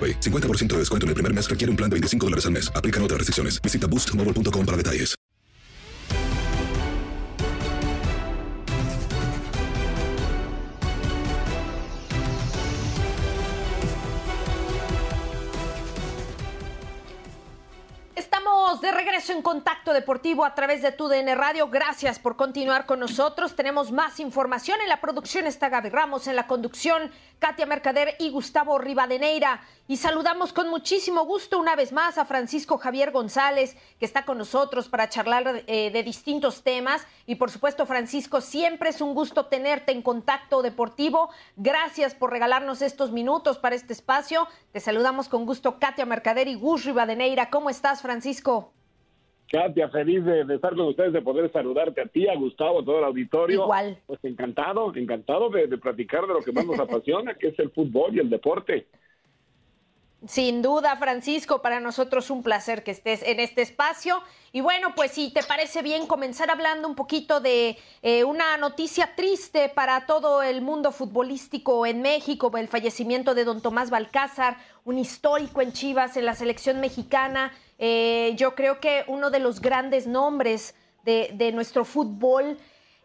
AroPay. 50% de descuento en el primer mes requiere un plan de 25 dólares al mes. Aplican otras restricciones. Visita boostmobile.com para detalles. Estamos de regreso en Contacto Deportivo a través de TUDN Radio. Gracias por continuar con nosotros. Tenemos más información. En la producción está Gaby Ramos, en la conducción Katia Mercader y Gustavo Rivadeneira. Y saludamos con muchísimo gusto una vez más a Francisco Javier González, que está con nosotros para charlar eh, de distintos temas. Y por supuesto, Francisco, siempre es un gusto tenerte en Contacto Deportivo. Gracias por regalarnos estos minutos para este espacio. Te saludamos con gusto Katia Mercader y Gus Rivadeneira. ¿Cómo estás, Francisco? Katia, feliz de, de, estar con ustedes, de poder saludarte a ti, a Gustavo, a todo el auditorio. Igual. Pues encantado, encantado de, de platicar de lo que más nos apasiona, que es el fútbol y el deporte. Sin duda, Francisco, para nosotros un placer que estés en este espacio. Y bueno, pues si te parece bien comenzar hablando un poquito de eh, una noticia triste para todo el mundo futbolístico en México, el fallecimiento de don Tomás Balcázar, un histórico en Chivas, en la selección mexicana. Eh, yo creo que uno de los grandes nombres de, de nuestro fútbol.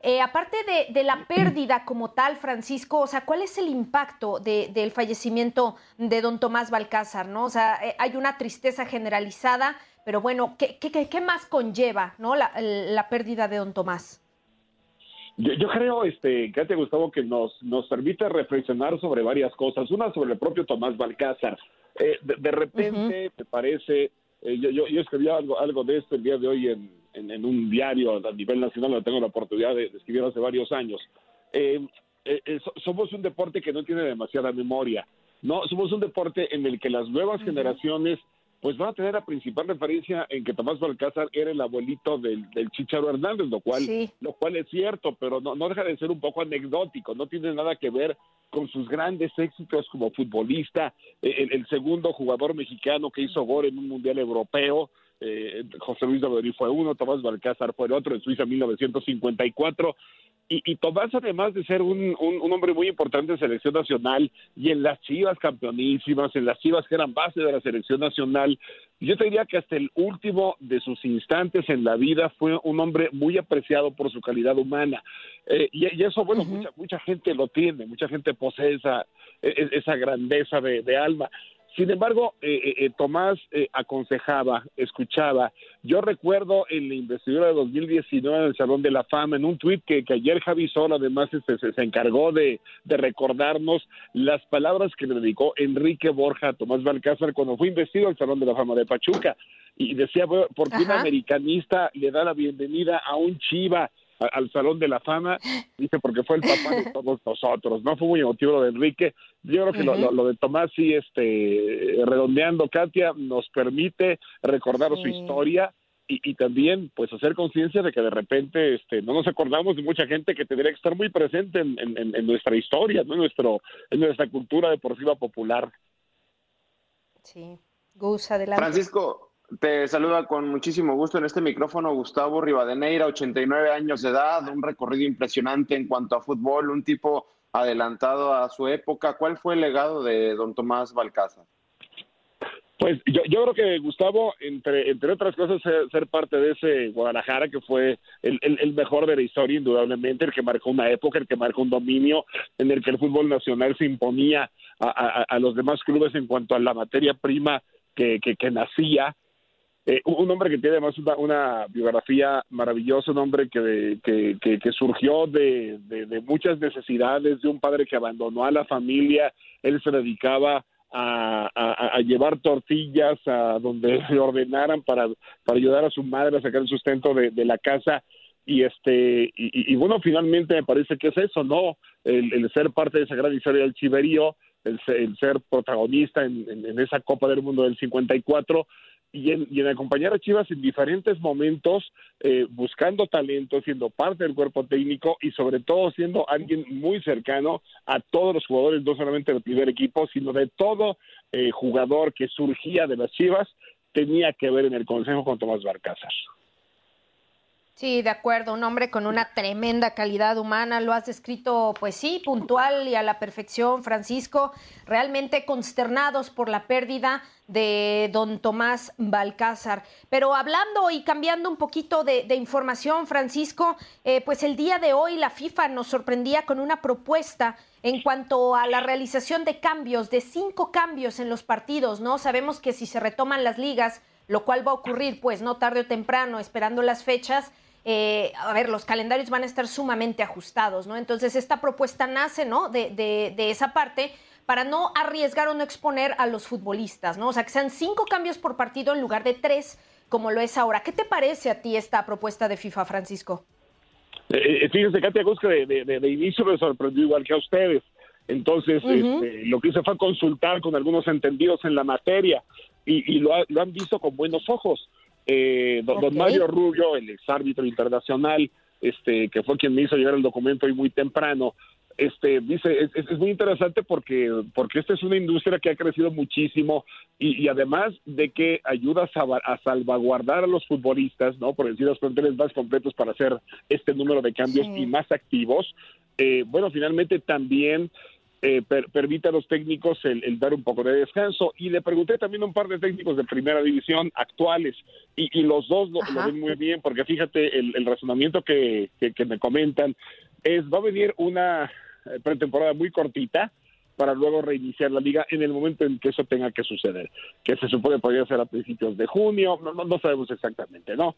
Eh, aparte de, de, la pérdida como tal, Francisco, o sea, ¿cuál es el impacto de, del fallecimiento de don Tomás Balcázar? ¿no? O sea, eh, hay una tristeza generalizada, pero bueno, ¿qué, qué, qué más conlleva ¿no? la, la, pérdida de don Tomás? Yo, yo creo, este, Katia Gustavo, que nos, nos permite reflexionar sobre varias cosas. Una sobre el propio Tomás Balcázar. Eh, de, de, repente, uh -huh. me parece, yo, yo, yo escribí algo, algo de esto el día de hoy en, en, en, un diario a nivel nacional, lo tengo la oportunidad de, de escribir hace varios años. Eh, eh, somos un deporte que no tiene demasiada memoria, ¿no? Somos un deporte en el que las nuevas uh -huh. generaciones pues van a tener la principal referencia en que Tomás Balcázar era el abuelito del, del Chicharo Hernández, lo cual, sí. lo cual es cierto, pero no, no deja de ser un poco anecdótico, no tiene nada que ver con sus grandes éxitos como futbolista, el, el segundo jugador mexicano que hizo gol en un mundial europeo, eh, José Luis David fue uno, Tomás Balcázar fue el otro, en Suiza en 1954. Y, y Tomás, además de ser un, un, un, hombre muy importante en selección nacional y en las chivas campeonísimas, en las chivas que eran base de la selección nacional, yo te diría que hasta el último de sus instantes en la vida fue un hombre muy apreciado por su calidad humana. Eh, y, y, eso, bueno, uh -huh. mucha, mucha gente lo tiene, mucha gente posee esa, e, esa grandeza de, de alma. Sin embargo, eh, eh, Tomás eh, aconsejaba, escuchaba. Yo recuerdo en la investidura de 2019 en el Salón de la Fama, en un tuit que, que, ayer Javi Sol además este, se, se, encargó de, de, recordarnos las palabras que le dedicó Enrique Borja a Tomás Balcázar cuando fue investido al Salón de la Fama de Pachuca. Y decía, ¿por qué un americanista le da la bienvenida a un chiva? Al Salón de la Fama, dice, porque fue el papá de todos nosotros, ¿no? Fue muy emotivo lo de Enrique. Yo creo que lo, de Tomás, sí, este, redondeando, Katia, nos permite recordar su historia y, también, pues, hacer conciencia de que de repente este, no nos acordamos de mucha gente que tendría que estar muy presente en, nuestra historia, ¿no? En, nuestro, en nuestra cultura deportiva popular. Sí. Gus, adelante. Francisco, te saluda con muchísimo gusto en este micrófono Gustavo Rivadeneira, 89 años de edad, un recorrido impresionante en cuanto a fútbol, un tipo adelantado a su época. ¿Cuál fue el legado de don Tomás Balcázar? Pues yo, yo creo que Gustavo, entre, entre otras cosas, ser, parte de ese Guadalajara que fue el, el, mejor de la historia, indudablemente, el que marcó una época, el que marcó un dominio en el que el fútbol nacional se imponía a, a, los demás clubes en cuanto a la materia prima que, que, que nacía eh, un hombre que tiene además una, biografía maravillosa, un hombre que, que, surgió de, muchas necesidades, de un padre que abandonó a la familia, él se dedicaba a, llevar tortillas a donde le ordenaran para, para ayudar a su madre a sacar el sustento de, la casa. Y este y, bueno finalmente me parece que es eso no el, ser parte de esa gran historia del chiverío el, ser protagonista en, en, esa Copa del Mundo del 54 y en, acompañar a Chivas en diferentes momentos, eh, buscando talento, siendo parte del cuerpo técnico y sobre todo siendo alguien muy cercano a todos los jugadores, no solamente del primer equipo, sino de todo eh, jugador que surgía de las Chivas, tenía que ver en el Consejo con Tomás Barcázar. Sí, de acuerdo, un hombre con una tremenda calidad humana, lo has descrito, pues sí, puntual y a la perfección, Francisco, realmente consternados por la pérdida de don Tomás Balcázar. Pero hablando y cambiando un poquito de, información, Francisco, eh, pues el día de hoy la FIFA nos sorprendía con una propuesta en cuanto a la realización de cambios, de cinco cambios en los partidos, ¿no? Sabemos que si se retoman las ligas, lo cual va a ocurrir, pues no tarde o temprano, esperando las fechas, eh, a ver, los calendarios van a estar sumamente ajustados, ¿no? Entonces, esta propuesta nace, ¿no? De, de, esa parte para no arriesgar o no exponer a los futbolistas, ¿no? O sea, que sean cinco cambios por partido en lugar de tres, como lo es ahora. ¿Qué te parece a ti esta propuesta de FIFA, Francisco? Eh, eh fíjense, Katia Gusca, de, de, inicio me sorprendió igual que a ustedes. Entonces, este, lo que hice fue consultar con algunos entendidos en la materia y, lo, lo, han visto con buenos ojos. Eh, don, Mario Rubio, el ex árbitro internacional, este, que fue quien me hizo llegar el documento hoy muy temprano, este, dice, es, muy interesante porque, porque esta es una industria que ha crecido muchísimo y, además de que ayuda a, salvaguardar a los futbolistas, ¿no? Por decir los planteles más completos para hacer este número de cambios y más activos, eh, bueno, finalmente también eh, permite a los técnicos el, dar un poco de descanso. Y le pregunté también a un par de técnicos de primera división actuales y, los dos lo, ven muy bien porque fíjate, el, razonamiento que, que, me comentan es, va a venir una eh, pretemporada muy cortita, para luego reiniciar la liga en el momento en que eso tenga que suceder, que se supone podría ser a principios de junio, no, no sabemos exactamente, ¿no?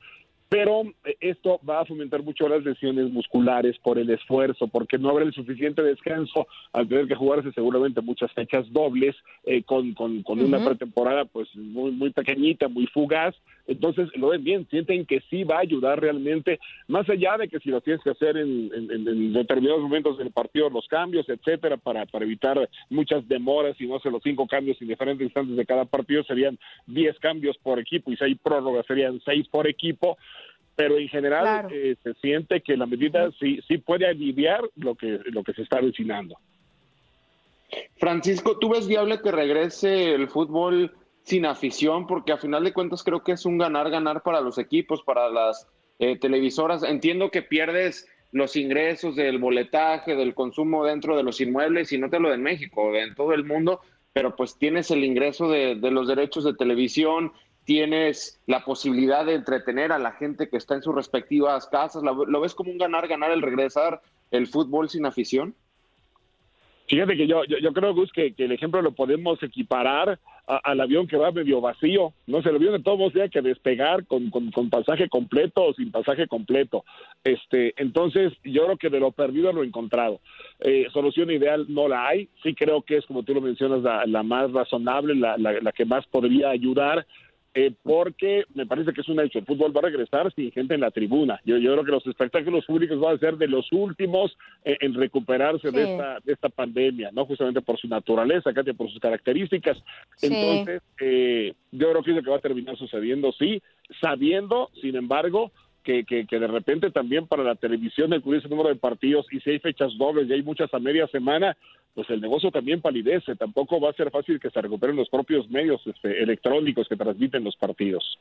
Pero eh, esto va a fomentar mucho las lesiones musculares por el esfuerzo, porque no habrá el suficiente descanso al tener que jugarse seguramente muchas fechas dobles eh, con, con, una pretemporada pues muy, muy pequeñita, muy fugaz. Entonces lo ven bien, sienten que sí va a ayudar realmente, más allá de que si lo tienes que hacer en, determinados momentos del partido, los cambios, etcétera, para, para evitar muchas demoras y no sé, los cinco cambios en diferentes instantes de cada partido serían diez cambios por equipo y si hay prórroga serían seis por equipo. Pero en general eh, se siente que la medida sí, sí puede aliviar lo que, lo que se está avecinando. Francisco, ¿tú ves viable que regrese el fútbol sin afición? Porque a final de cuentas creo que es un ganar-ganar para los equipos, para las eh, televisoras. Entiendo que pierdes los ingresos del boletaje, del consumo dentro de los inmuebles, y no te lo de México, en todo el mundo, pero pues tienes el ingreso de, de los derechos de televisión, tienes la posibilidad de entretener a la gente que está en sus respectivas casas. ¿Lo, ves como un ganar-ganar el regresar el fútbol sin afición? Fíjate que yo, yo, creo, Gus, que, el ejemplo lo podemos equiparar al avión que va medio vacío. No sé, el avión de todos modos tiene que despegar con, con, pasaje completo o sin pasaje completo. Este, entonces, yo creo que de lo perdido lo he encontrado. Eh, solución ideal no la hay. Sí creo que es, como tú lo mencionas, la, más razonable, la, la, la que más podría ayudar eh, porque me parece que es un hecho. El fútbol va a regresar sin gente en la tribuna. Yo, yo creo que los espectáculos públicos van a ser de los últimos en recuperarse de, esta, de esta pandemia, ¿no? Justamente por su naturaleza, Katia, por sus características. Entonces, eh, yo creo que es lo que va a terminar sucediendo, sí, sabiendo, sin embargo, que, que, de repente también para la televisión el ese número de partidos y si hay fechas dobles y hay muchas a media semana, pues el negocio también palidece. Tampoco va a ser fácil que se recuperen los propios medios este, electrónicos que transmiten los partidos.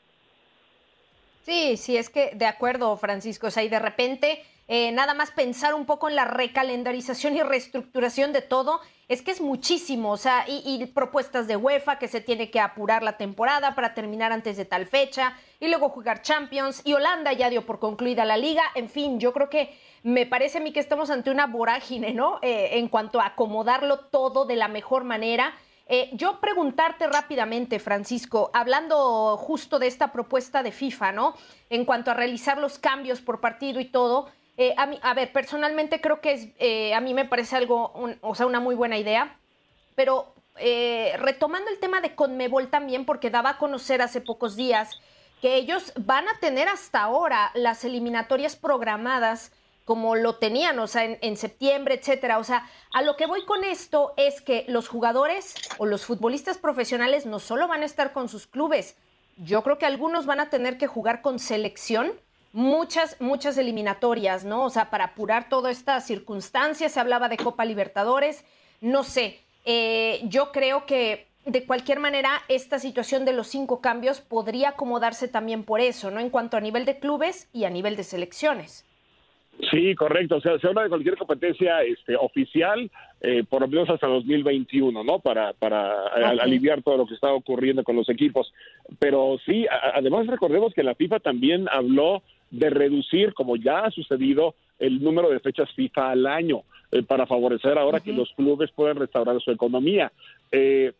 Sí, sí, es que de acuerdo, Francisco. O sea, y de repente eh, nada más pensar un poco en la recalendarización y reestructuración de todo, es que es muchísimo, o sea, y, propuestas de UEFA que se tiene que apurar la temporada para terminar antes de tal fecha, y luego jugar Champions, y Holanda ya dio por concluida la liga, en fin, yo creo que me parece a mí que estamos ante una vorágine, ¿no? Eh, en cuanto a acomodarlo todo de la mejor manera. Eh, yo preguntarte rápidamente, Francisco, hablando justo de esta propuesta de FIFA, ¿no? En cuanto a realizar los cambios por partido y todo, eh, a, mí, a ver, personalmente creo que es, eh, a mí me parece algo, o sea, una muy buena idea, pero eh, retomando el tema de Conmebol también, porque daba a conocer hace pocos días que ellos van a tener hasta ahora las eliminatorias programadas como lo tenían, o sea, en, septiembre, etcétera. O sea, a lo que voy con esto es que los jugadores o los futbolistas profesionales no solo van a estar con sus clubes, yo creo que algunos van a tener que jugar con selección muchas, muchas eliminatorias, ¿no? O sea, para apurar toda esta circunstancia, se hablaba de Copa Libertadores, no sé, eh, yo creo que de cualquier manera esta situación de los cinco cambios podría acomodarse también por eso, ¿no? En cuanto a nivel de clubes y a nivel de selecciones. Sí, correcto. O sea, se habla de cualquier competencia este, oficial, eh, por lo menos hasta 2021, ¿no? Para, para aliviar todo lo que está ocurriendo con los equipos. Pero sí, además recordemos que la FIFA también habló de reducir, como ya ha sucedido, el número de fechas FIFA al año eh, para favorecer ahora que los clubes puedan restaurar su economía. Eh,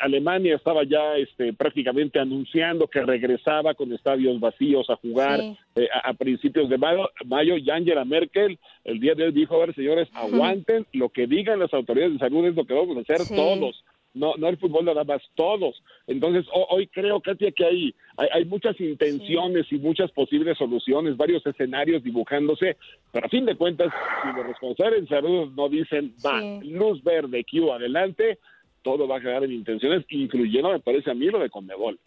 Alemania estaba ya este, prácticamente anunciando que regresaba con estadios vacíos a jugar eh, a, principios de mayo, mayo. Y Angela Merkel el día de hoy dijo, a ver señores, aguanten, lo que digan las autoridades de salud es lo que vamos a hacer todos no, no el fútbol nada más, todos. Entonces, hoy creo, Katia, que hay, hay, muchas intenciones y muchas posibles soluciones, varios escenarios dibujándose, pero a fin de cuentas, si los responsables en salud no dicen, va, luz verde, Q, adelante, todo va a quedar en intenciones, incluyendo, me parece a mí, lo de Conmebol.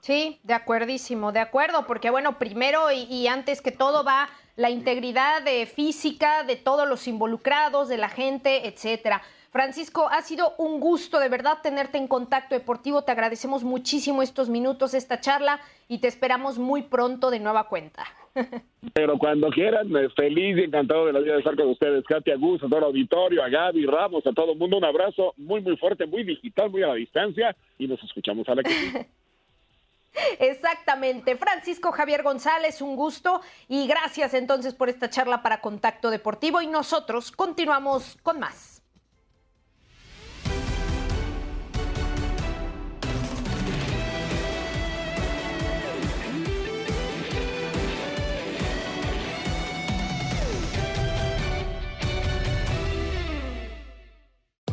Sí, de acuerdísimo, de acuerdo, porque bueno, primero y, y antes que todo va la integridad de física de todos los involucrados, de la gente, etcétera. Francisco, ha sido un gusto de verdad tenerte en contacto deportivo. Te agradecemos muchísimo estos minutos, esta charla y te esperamos muy pronto de nueva cuenta. Pero cuando quieran, feliz y encantado de la vida de estar con ustedes. Katia Gus, a todo el auditorio, a Gaby Ramos, a todo el mundo, un abrazo muy, muy fuerte, muy digital, muy a la distancia y nos escuchamos a la que Exactamente. Francisco Javier González, un gusto y gracias entonces por esta charla para Contacto Deportivo y nosotros continuamos con más.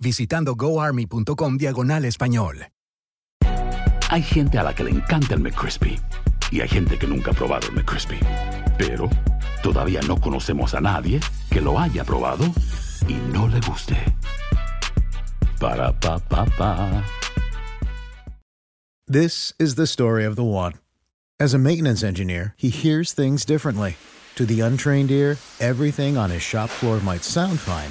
visitando goarmy.com diagonal español. Hay gente a la que le encanta el McCrispy y hay gente que nunca ha probado el McCrispy. Pero todavía no conocemos a nadie que lo haya probado y no le guste. Para pa pa pa. This is the story of the one. As a maintenance engineer, he hears things differently. To the untrained ear, everything on his shop floor might sound fine,